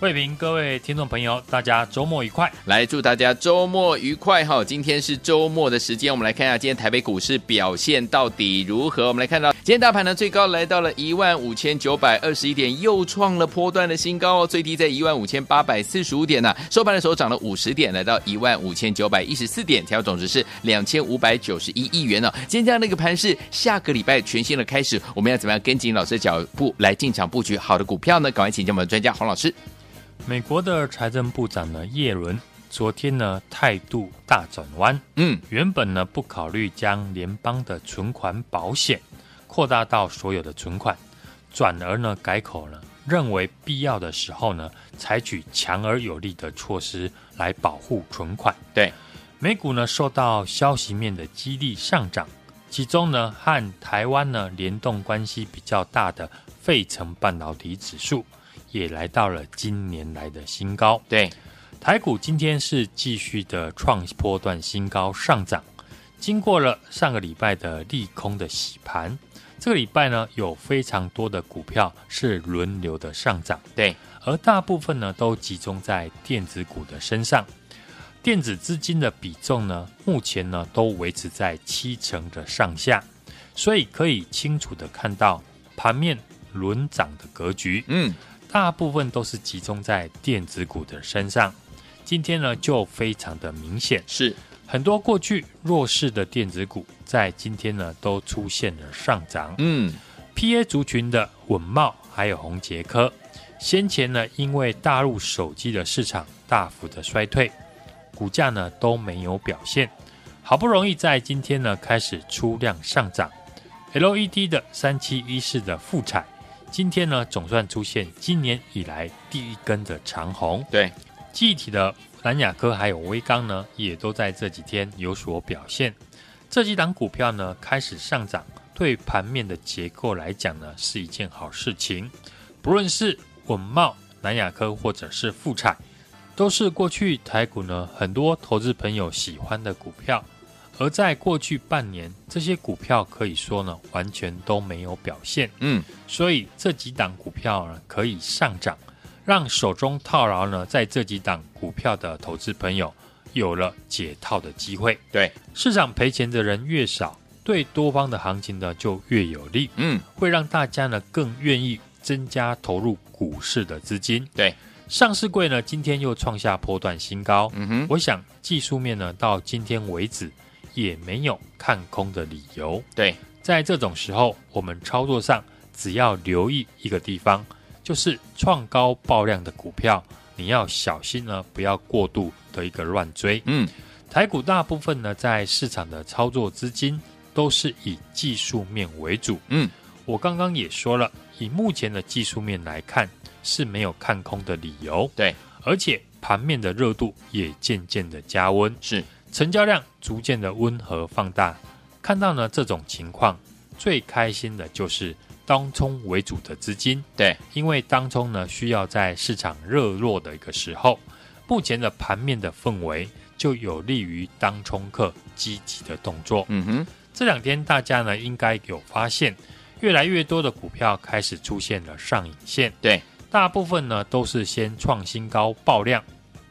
慧平，各位听众朋友，大家周末愉快！来，祝大家周末愉快哈！今天是周末的时间，我们来看一下今天台北股市表现到底如何。我们来看到今天大盘呢，最高来到了一万五千九百二十一点，又创了波段的新高哦。最低在一万五千八百四十五点呢、收盘的时候涨了五十点，来到一万五千九百一十四点，调总值是两千五百九十一亿元呢、哦。今天这样的一个盘势，下个礼拜全新的开始，我们要怎么样跟紧老师的脚步来进场布局好的股票呢？赶快请教我们的专家黄老师。美国的财政部长呢，耶伦昨天呢态度大转弯，嗯，原本呢不考虑将联邦的存款保险扩大到所有的存款，转而呢改口呢，认为必要的时候呢，采取强而有力的措施来保护存款。对，美股呢受到消息面的激励上涨，其中呢和台湾呢联动关系比较大的费城半导体指数。也来到了今年来的新高。对，台股今天是继续的创波段新高上涨。经过了上个礼拜的利空的洗盘，这个礼拜呢有非常多的股票是轮流的上涨。对，而大部分呢都集中在电子股的身上。电子资金的比重呢，目前呢都维持在七成的上下，所以可以清楚的看到盘面轮涨的格局。嗯。大部分都是集中在电子股的身上，今天呢就非常的明显，是。很多过去弱势的电子股在今天呢都出现了上涨。嗯，PA 族群的稳茂还有红杰科，先前呢因为大陆手机的市场大幅的衰退，股价呢都没有表现，好不容易在今天呢开始出量上涨，LED 的三七一四的富采。今天呢，总算出现今年以来第一根的长红。对，记忆体的南亚科还有威刚呢，也都在这几天有所表现。这几档股票呢开始上涨，对盘面的结构来讲呢是一件好事情。不论是稳茂、南亚科或者是富彩，都是过去台股呢很多投资朋友喜欢的股票。而在过去半年，这些股票可以说呢，完全都没有表现。嗯，所以这几档股票呢，可以上涨，让手中套牢呢，在这几档股票的投资朋友有了解套的机会。对，市场赔钱的人越少，对多方的行情呢就越有利。嗯，会让大家呢更愿意增加投入股市的资金。对，上市柜呢今天又创下波段新高。嗯哼，我想技术面呢到今天为止。也没有看空的理由。对，在这种时候，我们操作上只要留意一个地方，就是创高爆量的股票，你要小心呢，不要过度的一个乱追。嗯，台股大部分呢，在市场的操作资金都是以技术面为主。嗯，我刚刚也说了，以目前的技术面来看，是没有看空的理由。对，而且盘面的热度也渐渐的加温。是。成交量逐渐的温和放大，看到呢这种情况，最开心的就是当冲为主的资金。对，因为当冲呢需要在市场热络的一个时候，目前的盘面的氛围就有利于当冲客积极的动作。嗯哼，这两天大家呢应该有发现，越来越多的股票开始出现了上影线。对，大部分呢都是先创新高爆量。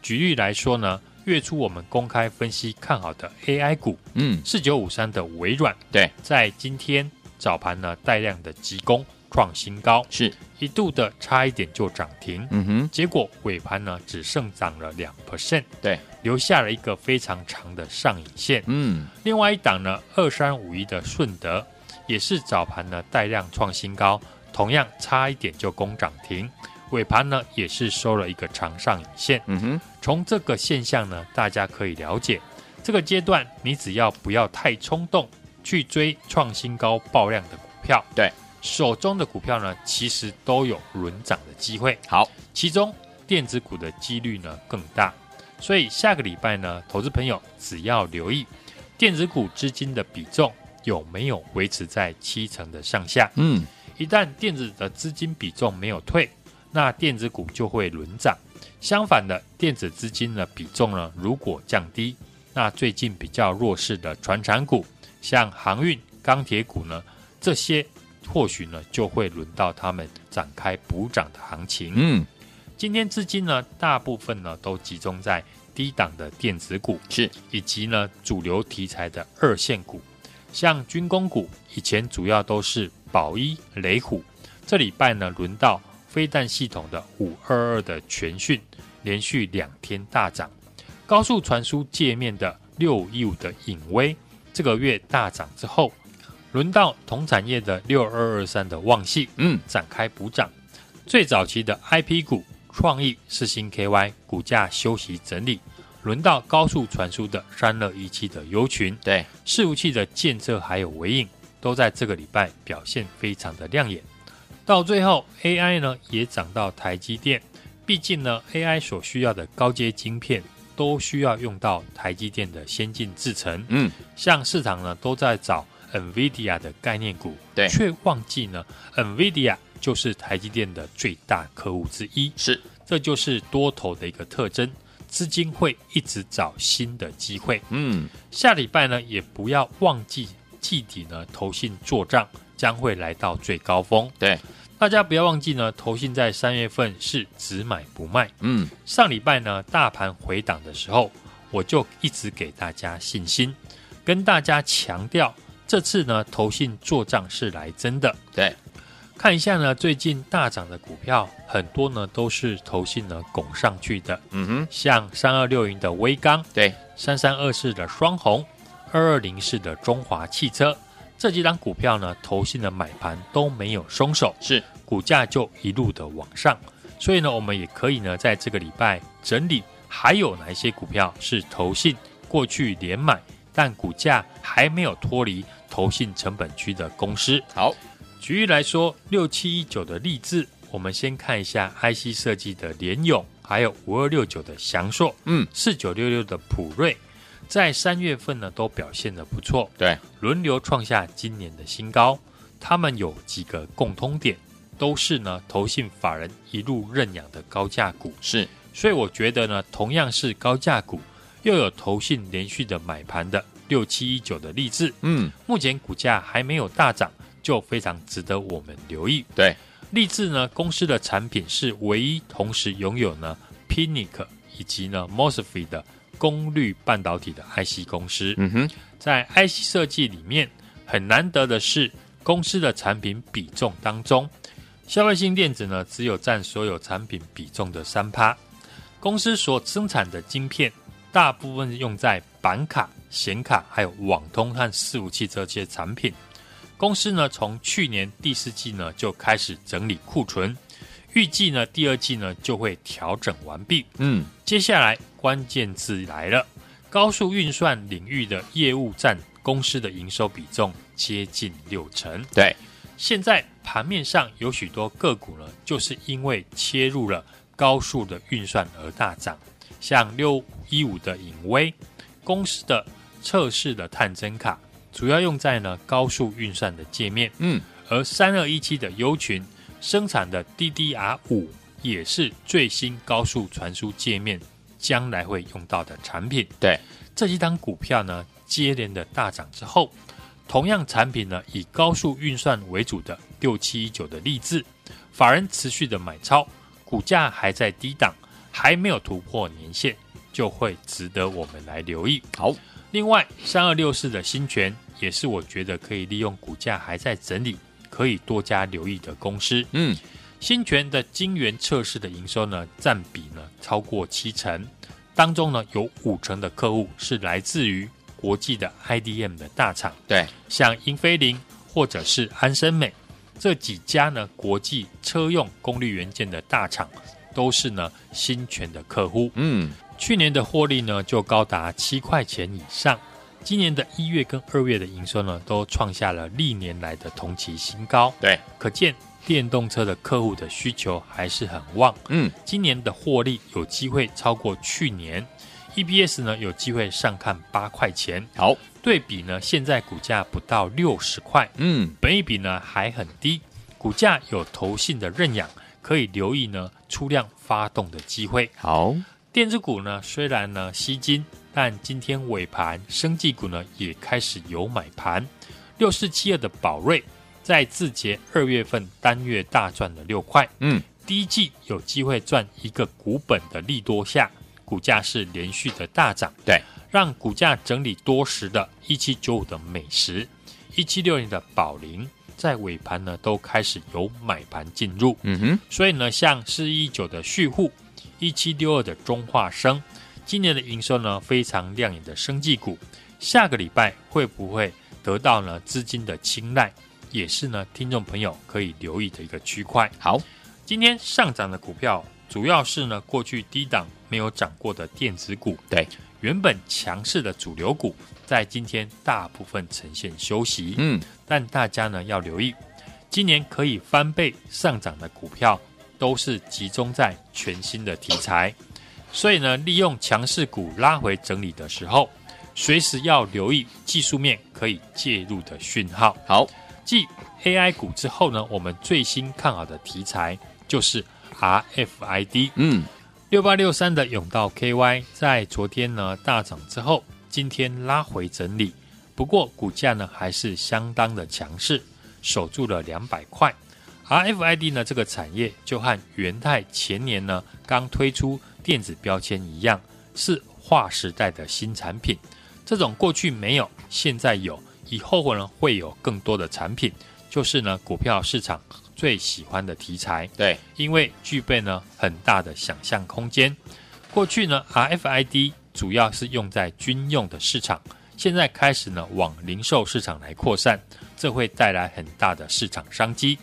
举例来说呢。月初我们公开分析看好的 AI 股，嗯，四九五三的微软，对，在今天早盘呢带量的急攻创新高，是。一度的差一点就涨停，嗯哼，结果尾盘呢只剩涨了两 percent，对，留下了一个非常长的上影线，嗯，另外一档呢二三五一的顺德也是早盘呢带量创新高，同样差一点就攻涨停。尾盘呢也是收了一个长上影线，嗯哼，从这个现象呢，大家可以了解，这个阶段你只要不要太冲动，去追创新高爆量的股票，对，手中的股票呢，其实都有轮涨的机会。好，其中电子股的几率呢更大，所以下个礼拜呢，投资朋友只要留意电子股资金的比重有没有维持在七成的上下。嗯，一旦电子的资金比重没有退，那电子股就会轮涨。相反的，电子资金的比重呢，如果降低，那最近比较弱势的传产股，像航运、钢铁股呢，这些或许呢就会轮到他们展开补涨的行情。嗯，今天资金呢，大部分呢都集中在低档的电子股，是以及呢主流题材的二线股，像军工股，以前主要都是宝一、雷虎，这礼拜呢轮到。飞弹系统的五二二的全讯连续两天大涨，高速传输界面的六五一五的影威这个月大涨之后，轮到同产业的六二二三的旺系，嗯，展开补涨。最早期的 IP 股创意、世芯 KY 股价休息整理，轮到高速传输的三二一七的优群，对，伺服器的建设还有纬颖都在这个礼拜表现非常的亮眼。到最后，AI 呢也涨到台积电，毕竟呢，AI 所需要的高阶晶片都需要用到台积电的先进制程。嗯，像市场呢都在找 NVIDIA 的概念股，对，却忘记呢，NVIDIA 就是台积电的最大客户之一。是，这就是多头的一个特征，资金会一直找新的机会。嗯，下礼拜呢也不要忘记季底呢投信做账将会来到最高峰。对。大家不要忘记呢，投信在三月份是只买不卖。嗯，上礼拜呢，大盘回档的时候，我就一直给大家信心，跟大家强调，这次呢，投信做账是来真的。对，看一下呢，最近大涨的股票很多呢，都是投信呢拱上去的。嗯哼，像三二六零的威刚，对，三三二四的双红，二二零四的中华汽车。这几档股票呢，投信的买盘都没有松手，是股价就一路的往上，所以呢，我们也可以呢，在这个礼拜整理还有哪一些股票是投信过去连买，但股价还没有脱离投信成本区的公司。好，举例来说，六七一九的力智，我们先看一下 IC 设计的联勇，还有五二六九的翔硕，嗯，四九六六的普瑞。在三月份呢，都表现的不错，对，轮流创下今年的新高。他们有几个共通点，都是呢投信法人一路认养的高价股，是。所以我觉得呢，同样是高价股，又有投信连续的买盘的六七一九的力智，嗯，目前股价还没有大涨，就非常值得我们留意。对，力智呢，公司的产品是唯一同时拥有呢 Pinic 以及呢 MOSFET 的。功率半导体的 IC 公司，嗯哼，在 IC 设计里面很难得的是，公司的产品比重当中，消费性电子呢只有占所有产品比重的三趴。公司所生产的晶片大部分用在板卡、显卡，还有网通和伺服器这些产品。公司呢从去年第四季呢就开始整理库存。预计呢，第二季呢就会调整完毕。嗯，接下来关键字来了，高速运算领域的业务占公司的营收比重接近六成。对，现在盘面上有许多个股呢，就是因为切入了高速的运算而大涨，像六一五的影威公司的测试的探针卡，主要用在呢高速运算的界面。嗯，而三二一七的优群。生产的 DDR 五也是最新高速传输界面将来会用到的产品。对，这几档股票呢，接连的大涨之后，同样产品呢，以高速运算为主的六七一九的力智，法人持续的买超，股价还在低档，还没有突破年线，就会值得我们来留意。好，另外三二六四的新权也是我觉得可以利用股价还在整理。可以多加留意的公司，嗯，新泉的晶圆测试的营收呢，占比呢超过七成，当中呢有五成的客户是来自于国际的 IDM 的大厂，对，像英飞凌或者是安森美这几家呢国际车用功率元件的大厂，都是呢新泉的客户，嗯，去年的获利呢就高达七块钱以上，今年的一月跟二月的营收呢，都创下了历年来的同期新高。对，可见电动车的客户的需求还是很旺。嗯，今年的获利有机会超过去年，EPS 呢有机会上看八块钱。好，对比呢，现在股价不到六十块，嗯，本益比呢还很低，股价有投信的认养，可以留意呢出量发动的机会。好，电子股呢虽然呢吸金。但今天尾盘，生技股呢也开始有买盘。六四七二的宝瑞在字节二月份单月大赚了六块，嗯，第一季有机会赚一个股本的利多下，股价是连续的大涨，对，让股价整理多时的一七九五的美食，一七六零的宝林在尾盘呢都开始有买盘进入，嗯哼，所以呢，像四一九的旭护，一七六二的中化生。今年的营收呢非常亮眼的生技股，下个礼拜会不会得到呢资金的青睐，也是呢听众朋友可以留意的一个区块。好，今天上涨的股票主要是呢过去低档没有涨过的电子股，对，原本强势的主流股在今天大部分呈现休息，嗯，但大家呢要留意，今年可以翻倍上涨的股票都是集中在全新的题材。所以呢，利用强势股拉回整理的时候，随时要留意技术面可以介入的讯号。好，继 AI 股之后呢，我们最新看好的题材就是 RFID。嗯，六八六三的甬道 KY 在昨天呢大涨之后，今天拉回整理，不过股价呢还是相当的强势，守住了两百块。RFID 呢这个产业就和元泰前年呢刚推出。电子标签一样是划时代的新产品，这种过去没有，现在有，以后呢会有更多的产品，就是呢股票市场最喜欢的题材。对，因为具备呢很大的想象空间。过去呢 RFID 主要是用在军用的市场，现在开始呢往零售市场来扩散，这会带来很大的市场商机。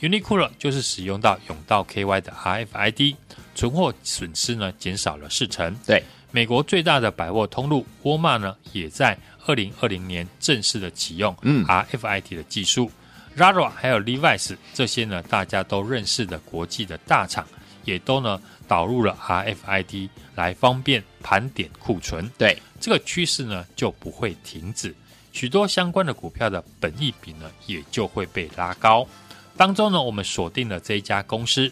Uniqlo 就是使用到永道 KY 的 RFID。存货损失呢减少了四成。对，美国最大的百货通路沃尔玛呢，也在二零二零年正式的启用 RFID 的技术。Zara、嗯、还有 Levi's 这些呢大家都认识的国际的大厂，也都呢导入了 RFID 来方便盘点库存。对，这个趋势呢就不会停止，许多相关的股票的本益比呢也就会被拉高。当中呢，我们锁定了这一家公司，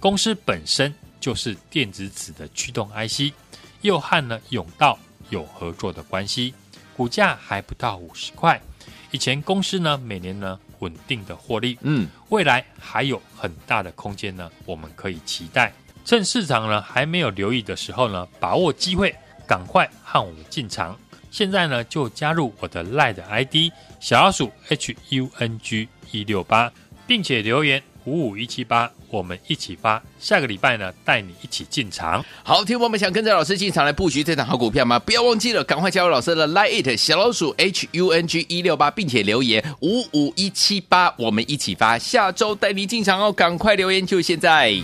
公司本身。就是电子纸的驱动 IC，又和呢永道有合作的关系，股价还不到五十块。以前公司呢每年呢稳定的获利，嗯，未来还有很大的空间呢，我们可以期待。趁市场呢还没有留意的时候呢，把握机会，赶快和我们进场。现在呢就加入我的 LINE ID 小老鼠 HUNG 一六八，并且留言。五五一七八，我们一起发。下个礼拜呢，带你一起进场。好，听我们想跟着老师进场来布局这档好股票吗？不要忘记了，赶快加入老师的 Like It 小老鼠 H U N G 一六八，并且留言五五一七八，我们一起发。下周带你进场哦，赶快留言，就现在。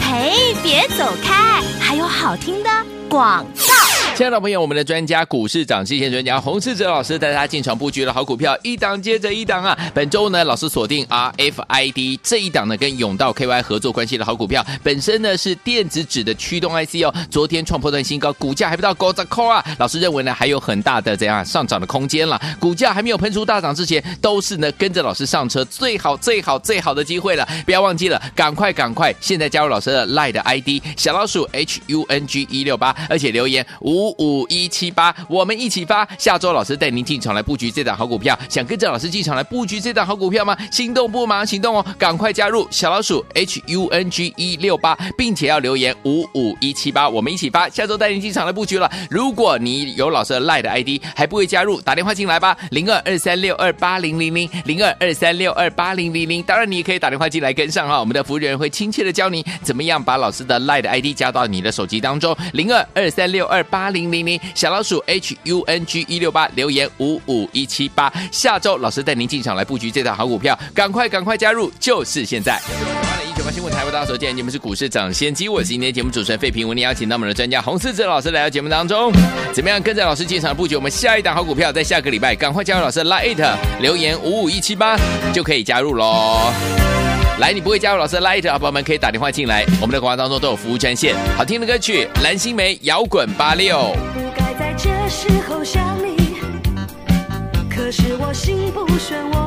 嘿，别走开，还有好听的广告。亲爱的朋友，我们的专家股市涨期线专家洪世哲老师带大家进场布局的好股票，一档接着一档啊！本周呢，老师锁定 RFID 这一档呢，跟永道 KY 合作关系的好股票，本身呢是电子纸的驱动 IC 哦。昨天创破段新高，股价还不到高十块啊！老师认为呢，还有很大的怎样上涨的空间了。股价还没有喷出大涨之前，都是呢跟着老师上车最好最好最好的机会了。不要忘记了，赶快赶快，现在加入老师的 LINE 的 ID 小老鼠 HUNG 一六八，而且留言五。五五一七八，我们一起发。下周老师带您进场来布局这档好股票，想跟着老师进场来布局这档好股票吗？心动不马上行动哦，赶快加入小老鼠 H U N G 一六八，并且要留言五五一七八，我们一起发。下周带您进场来布局了。如果你有老师的 LINE 的 ID 还不会加入，打电话进来吧，零二二三六二八零零零零二二三六二八零零零。当然你也可以打电话进来跟上哈，我们的服务人员会亲切的教你怎么样把老师的 LINE 的 ID 加到你的手机当中，零二二三六二八零。零零小老鼠 H U N G 一六八留言五五一七八，下周老师带您进场来布局这档好股票，赶快赶快加入，就是现在。八新闻台，为大家所见，你们是股市抢先机，我是今天节目主持人费平，为您邀请到我们的专家洪士哲老师来到节目当中，怎么样跟着老师进场布局？我们下一档好股票，在下个礼拜赶快加入老师的 Line 留言五五一七八就可以加入喽。来，你不会加入老师的 Light 啊朋友们可以打电话进来，我们的广告当中都有服务专线。好听的歌曲，蓝心湄摇滚八六。不该在这时候想你，可是我心不选我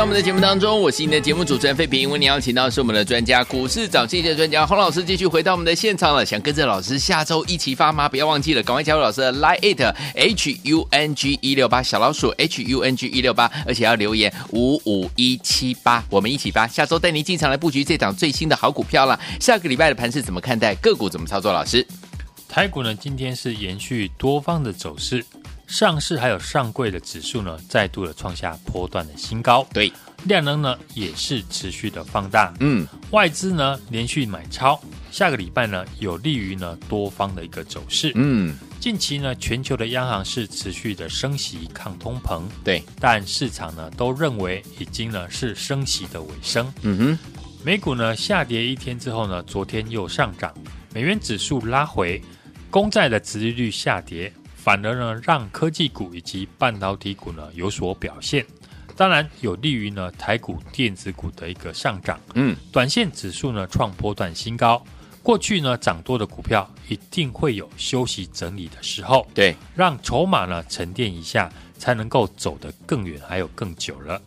到我们的节目当中，我是你的节目主持人费平。为你邀请到是我们的专家，股市涨跌的专家洪老师，继续回到我们的现场了。想跟着老师下周一起发吗？不要忘记了，赶快加入老师的 Line it H U N G 一六八小老鼠 H U N G 一六八，而且要留言五五一七八，我们一起发。下周带您进场来布局这档最新的好股票了。下个礼拜的盘是怎么看待？个股怎么操作？老师，台股呢？今天是延续多方的走势。上市还有上柜的指数呢，再度的创下波段的新高。对，量能呢也是持续的放大。嗯，外资呢连续买超，下个礼拜呢，有利于呢多方的一个走势。嗯，近期呢，全球的央行是持续的升息抗通膨，对，但市场呢都认为已经呢是升息的尾声。嗯哼，美股呢下跌一天之后呢，昨天又上涨，美元指数拉回，公债的殖利率下跌，反而呢让科技股以及半导体股呢有所表现。当然有利于呢台股电子股的一个上涨，嗯，短线指数呢创波段新高。过去呢涨多的股票一定会有休息整理的时候，对，让筹码呢沉淀一下，才能够走得更远，还有更久了。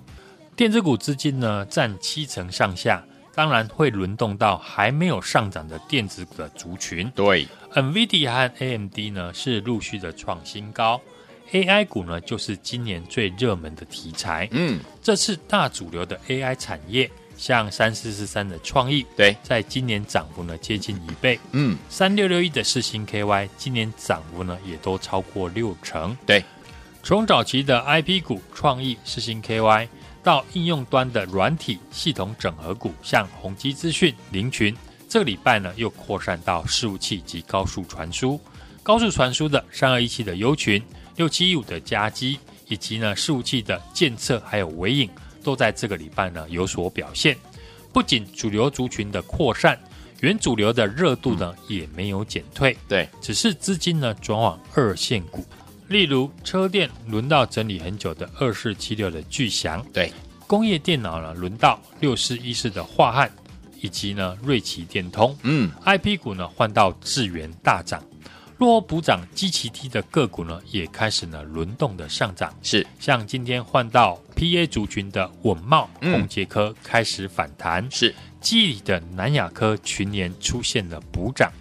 电子股资金呢占七成上下，当然会轮动到还没有上涨的电子股的族群。对，NVIDIA 和 AMD 呢是陆续的创新高。AI 股呢，就是今年最热门的题材。嗯，这次大主流的 AI 产业，像三四四三的创意，对，在今年涨幅呢接近一倍。嗯，三六六一的世星 KY，今年涨幅呢也都超过六成。对，从早期的 IP 股创意、世星 KY，到应用端的软体系统整合股，像宏基资讯、林群，这个礼拜呢又扩散到伺服器及高速传输。高速传输的三二一七的优群。六七一五的加基，以及呢伺服器的建测，还有微影，都在这个礼拜呢有所表现。不仅主流族群的扩散，原主流的热度呢也没有减退。对，只是资金呢转往二线股，例如车电轮到整理很久的二四七六的巨翔，对，工业电脑呢轮到六四一四的化汉，以及呢瑞奇电通。嗯，IP 股呢换到智源大涨。落后补涨基期低的个股呢，也开始呢轮动的上涨。是，像今天换到 PA 族群的稳懋、嗯、宏捷科开始反弹。是，记忆里的南亚科群联出现了补涨。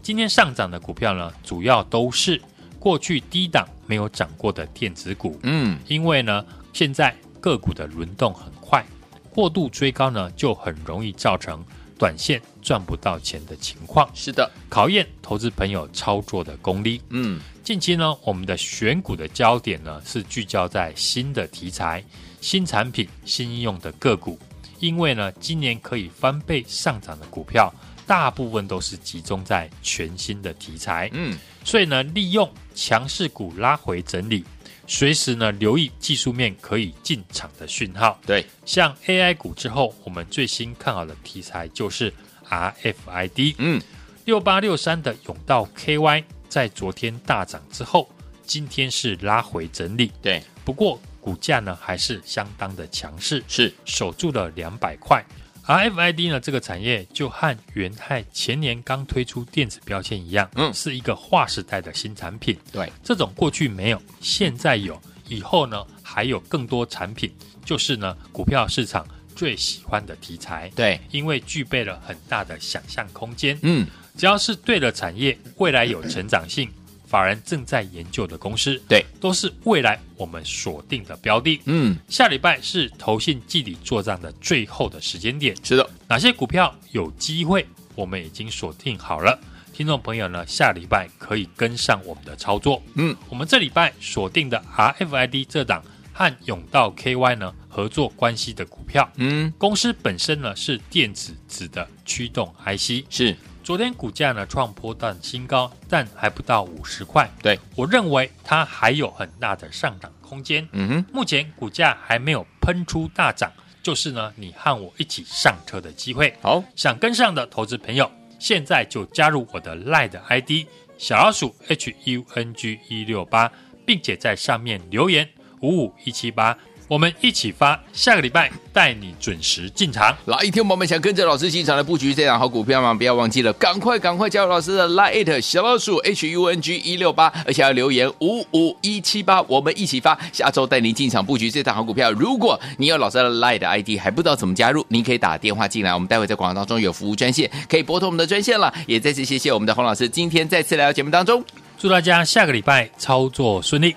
今天上涨的股票呢，主要都是过去低档没有涨过的电子股。嗯，因为呢，现在个股的轮动很快，过度追高呢，就很容易造成。短线赚不到钱的情况，是的，考验投资朋友操作的功力。嗯，近期呢，我们的选股的焦点呢是聚焦在新的题材、新产品、新应用的个股，因为呢，今年可以翻倍上涨的股票，大部分都是集中在全新的题材。嗯，所以呢，利用强势股拉回整理。随时呢，留意技术面可以进场的讯号。对，像 AI 股之后，我们最新看好的题材就是 RFID。嗯，六八六三的甬道 KY 在昨天大涨之后，今天是拉回整理。对，不过股价呢还是相当的强势，是守住了两百块。RFID 呢，这个产业就和元泰前年刚推出电子标签一样，嗯，是一个划时代的新产品。对，这种过去没有，现在有，以后呢还有更多产品，就是呢股票市场最喜欢的题材。对，因为具备了很大的想象空间。嗯，只要是对的产业，未来有成长性。法人正在研究的公司，对，都是未来我们锁定的标的。嗯，下礼拜是投信季底做账的最后的时间点。是的，哪些股票有机会，我们已经锁定好了。听众朋友呢，下礼拜可以跟上我们的操作。嗯，我们这礼拜锁定的 RFID 这档和永道 KY 呢合作关系的股票。嗯，公司本身呢是电子纸的驱动 IC。是。昨天股价呢创波段新高，但还不到五十块。对，我认为它还有很大的上涨空间。嗯哼，目前股价还没有喷出大涨，就是呢你和我一起上车的机会。好，想跟上的投资朋友，现在就加入我的 LINE 的 ID 小老鼠 H U N G 一六八，并且在上面留言五五一七八。我们一起发，下个礼拜带你准时进场。来，一天我们想跟着老师进场来布局这档好股票吗？不要忘记了，赶快赶快加入老师的 Line 小老鼠 H U N G 一六八，而且要留言五五一七八，我们一起发。下周带您进场布局这档好股票。如果你有老师的 Line 的 ID 还不知道怎么加入，您可以打电话进来，我们待会在广告当中有服务专线，可以拨通我们的专线了。也再次谢谢我们的洪老师，今天再次来到节目当中，祝大家下个礼拜操作顺利。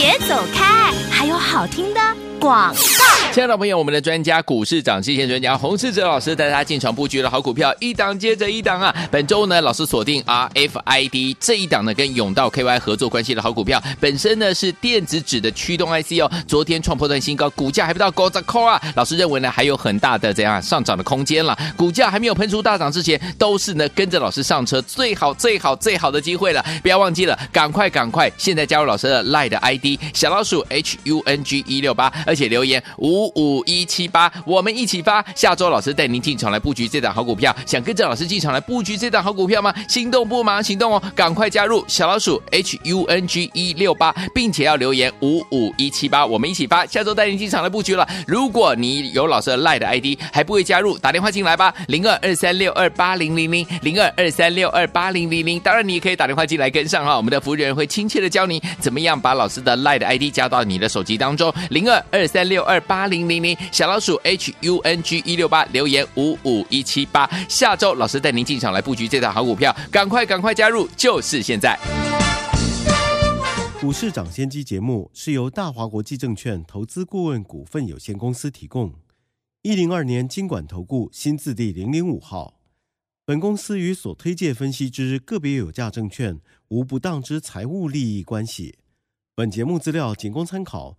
别走开，还有好听的广告。亲爱的朋友，我们的专家股市涨期线专家洪世哲老师带大家进场布局的好股票，一档接着一档啊！本周呢，老师锁定 RFID 这一档呢，跟甬道 KY 合作关系的好股票，本身呢是电子纸的驱动 IC 哦。昨天创破段新高，股价还不到高在扣啊！老师认为呢，还有很大的怎样上涨的空间了。股价还没有喷出大涨之前，都是呢跟着老师上车最好最好最好的机会了。不要忘记了，赶快赶快，现在加入老师的 LINE 的 ID 小老鼠 HUNG 一六八，而且留言五。五五一七八，我们一起发。下周老师带您进场来布局这档好股票，想跟着老师进场来布局这档好股票吗？心动不马上行动哦，赶快加入小老鼠 H U N G 一六八，并且要留言五五一七八，我们一起发。下周带您进场来布局了。如果你有老师的 LINE 的 ID 还不会加入，打电话进来吧，零二二三六二八零零零零二二三六二八零零零。当然你也可以打电话进来跟上哈，我们的服务人员会亲切的教你怎么样把老师的 LINE 的 ID 加到你的手机当中，零二二三六二八。零零零小老鼠 H U N G 一六八留言五五一七八，下周老师带您进场来布局这档好股票，赶快赶快加入，就是现在！股市涨先机节目是由大华国际证券投资顾问股份有限公司提供，一零二年金管投顾新字第零零五号，本公司与所推介分析之个别有价证券无不当之财务利益关系，本节目资料仅供参考。